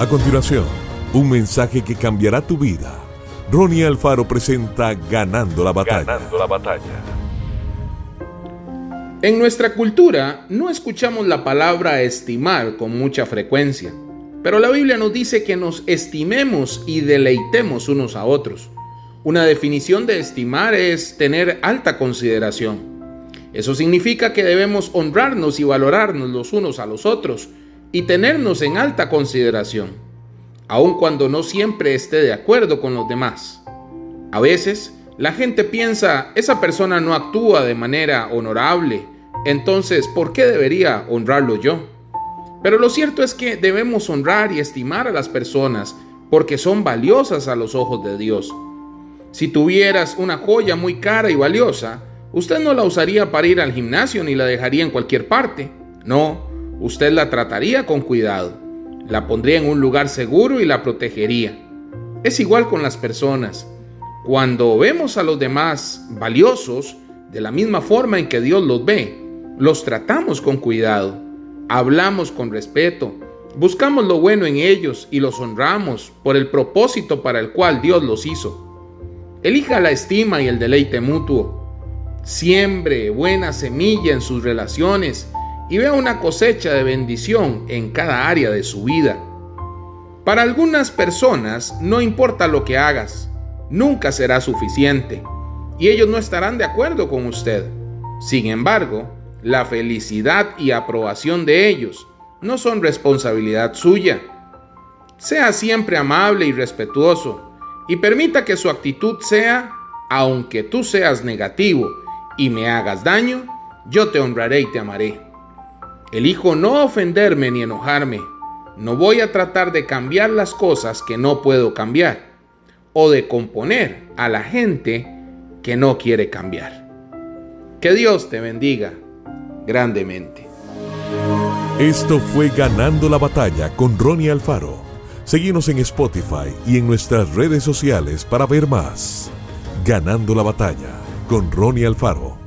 A continuación, un mensaje que cambiará tu vida. Ronnie Alfaro presenta Ganando la batalla. Ganando la batalla. En nuestra cultura no escuchamos la palabra estimar con mucha frecuencia, pero la Biblia nos dice que nos estimemos y deleitemos unos a otros. Una definición de estimar es tener alta consideración. Eso significa que debemos honrarnos y valorarnos los unos a los otros y tenernos en alta consideración, aun cuando no siempre esté de acuerdo con los demás. A veces, la gente piensa, esa persona no actúa de manera honorable, entonces, ¿por qué debería honrarlo yo? Pero lo cierto es que debemos honrar y estimar a las personas porque son valiosas a los ojos de Dios. Si tuvieras una joya muy cara y valiosa, usted no la usaría para ir al gimnasio ni la dejaría en cualquier parte. No, usted la trataría con cuidado, la pondría en un lugar seguro y la protegería. Es igual con las personas. Cuando vemos a los demás valiosos, de la misma forma en que Dios los ve, los tratamos con cuidado, hablamos con respeto, buscamos lo bueno en ellos y los honramos por el propósito para el cual Dios los hizo. Elija la estima y el deleite mutuo. Siembre buena semilla en sus relaciones y vea una cosecha de bendición en cada área de su vida. Para algunas personas no importa lo que hagas, nunca será suficiente y ellos no estarán de acuerdo con usted. Sin embargo, la felicidad y aprobación de ellos no son responsabilidad suya. Sea siempre amable y respetuoso y permita que su actitud sea, aunque tú seas negativo y me hagas daño, yo te honraré y te amaré. Elijo no ofenderme ni enojarme. No voy a tratar de cambiar las cosas que no puedo cambiar o de componer a la gente que no quiere cambiar. Que Dios te bendiga grandemente. Esto fue Ganando la batalla con Ronnie Alfaro. Seguimos en Spotify y en nuestras redes sociales para ver más. Ganando la batalla con Ronnie Alfaro.